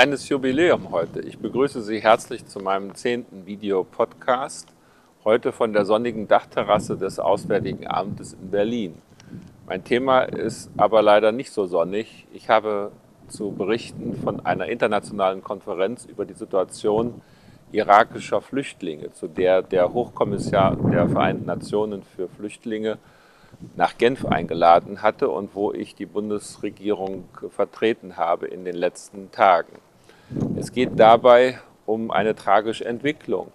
kleines Jubiläum heute. Ich begrüße Sie herzlich zu meinem zehnten Videopodcast. Heute von der sonnigen Dachterrasse des Auswärtigen Amtes in Berlin. Mein Thema ist aber leider nicht so sonnig. Ich habe zu berichten von einer internationalen Konferenz über die Situation irakischer Flüchtlinge, zu der der Hochkommissar der Vereinten Nationen für Flüchtlinge nach Genf eingeladen hatte und wo ich die Bundesregierung vertreten habe in den letzten Tagen. Es geht dabei um eine tragische Entwicklung.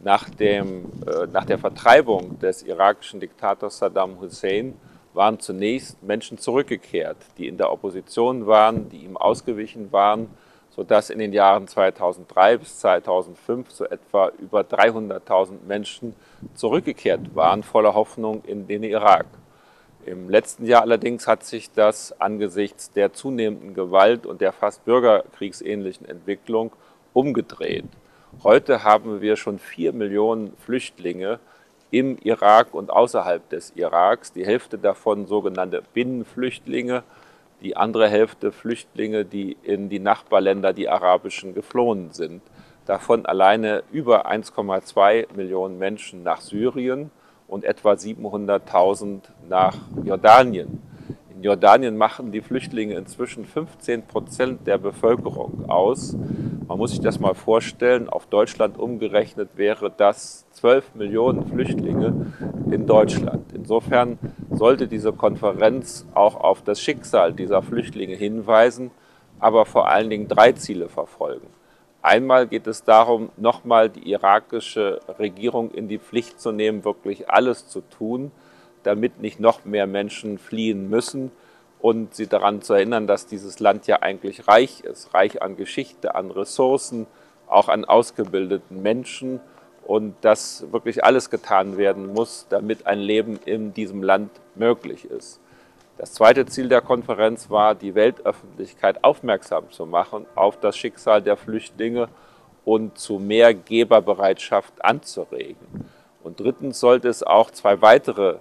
Nach, dem, äh, nach der Vertreibung des irakischen Diktators Saddam Hussein waren zunächst Menschen zurückgekehrt, die in der Opposition waren, die ihm ausgewichen waren, sodass in den Jahren 2003 bis 2005 so etwa über 300.000 Menschen zurückgekehrt waren, voller Hoffnung in den Irak. Im letzten Jahr allerdings hat sich das angesichts der zunehmenden Gewalt und der fast bürgerkriegsähnlichen Entwicklung umgedreht. Heute haben wir schon vier Millionen Flüchtlinge im Irak und außerhalb des Iraks, die Hälfte davon sogenannte Binnenflüchtlinge, die andere Hälfte Flüchtlinge, die in die Nachbarländer, die arabischen, geflohen sind. Davon alleine über 1,2 Millionen Menschen nach Syrien und etwa 700.000 nach Jordanien. In Jordanien machen die Flüchtlinge inzwischen 15 Prozent der Bevölkerung aus. Man muss sich das mal vorstellen, auf Deutschland umgerechnet wäre das 12 Millionen Flüchtlinge in Deutschland. Insofern sollte diese Konferenz auch auf das Schicksal dieser Flüchtlinge hinweisen, aber vor allen Dingen drei Ziele verfolgen. Einmal geht es darum, nochmal die irakische Regierung in die Pflicht zu nehmen, wirklich alles zu tun, damit nicht noch mehr Menschen fliehen müssen und sie daran zu erinnern, dass dieses Land ja eigentlich reich ist, reich an Geschichte, an Ressourcen, auch an ausgebildeten Menschen und dass wirklich alles getan werden muss, damit ein Leben in diesem Land möglich ist. Das zweite Ziel der Konferenz war, die Weltöffentlichkeit aufmerksam zu machen auf das Schicksal der Flüchtlinge und zu mehr Geberbereitschaft anzuregen. Und drittens sollte es auch zwei weitere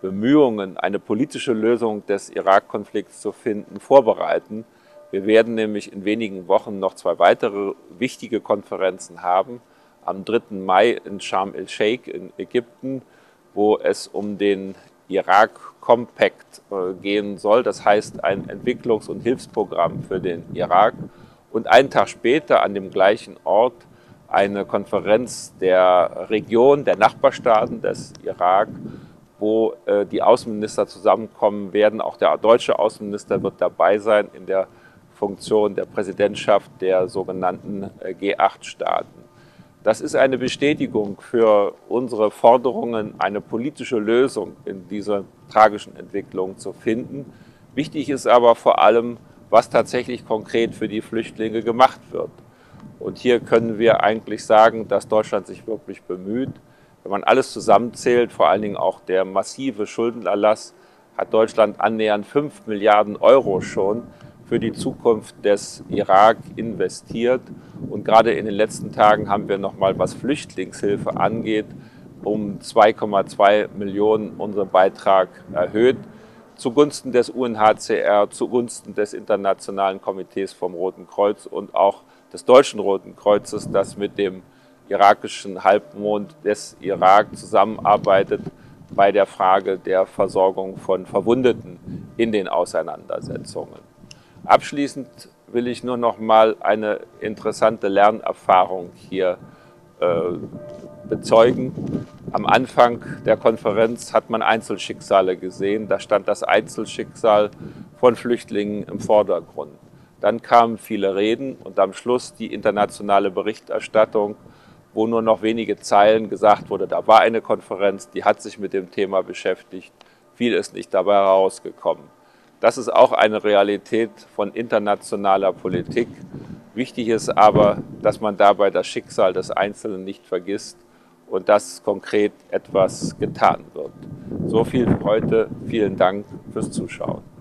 Bemühungen, eine politische Lösung des Irak-Konflikts zu finden, vorbereiten. Wir werden nämlich in wenigen Wochen noch zwei weitere wichtige Konferenzen haben. Am 3. Mai in Sharm el-Sheikh in Ägypten, wo es um den Irak Compact äh, gehen soll. Das heißt ein Entwicklungs- und Hilfsprogramm für den Irak. Und einen Tag später an dem gleichen Ort eine Konferenz der Region, der Nachbarstaaten des Irak, wo äh, die Außenminister zusammenkommen werden. Auch der deutsche Außenminister wird dabei sein in der Funktion der Präsidentschaft der sogenannten äh, G8-Staaten. Das ist eine Bestätigung für unsere Forderungen, eine politische Lösung in dieser tragischen Entwicklung zu finden. Wichtig ist aber vor allem, was tatsächlich konkret für die Flüchtlinge gemacht wird. Und hier können wir eigentlich sagen, dass Deutschland sich wirklich bemüht. Wenn man alles zusammenzählt, vor allen Dingen auch der massive Schuldenerlass, hat Deutschland annähernd 5 Milliarden Euro schon für die Zukunft des Irak investiert. Und gerade in den letzten Tagen haben wir nochmal, was Flüchtlingshilfe angeht, um 2,2 Millionen unseren Beitrag erhöht zugunsten des UNHCR, zugunsten des Internationalen Komitees vom Roten Kreuz und auch des Deutschen Roten Kreuzes, das mit dem irakischen Halbmond des Irak zusammenarbeitet bei der Frage der Versorgung von Verwundeten in den Auseinandersetzungen. Abschließend will ich nur noch mal eine interessante Lernerfahrung hier äh, bezeugen. Am Anfang der Konferenz hat man Einzelschicksale gesehen. Da stand das Einzelschicksal von Flüchtlingen im Vordergrund. Dann kamen viele Reden und am Schluss die internationale Berichterstattung, wo nur noch wenige Zeilen gesagt wurde, da war eine Konferenz, die hat sich mit dem Thema beschäftigt. Viel ist nicht dabei herausgekommen. Das ist auch eine Realität von internationaler Politik. Wichtig ist aber, dass man dabei das Schicksal des Einzelnen nicht vergisst und dass konkret etwas getan wird. So viel für heute. Vielen Dank fürs Zuschauen.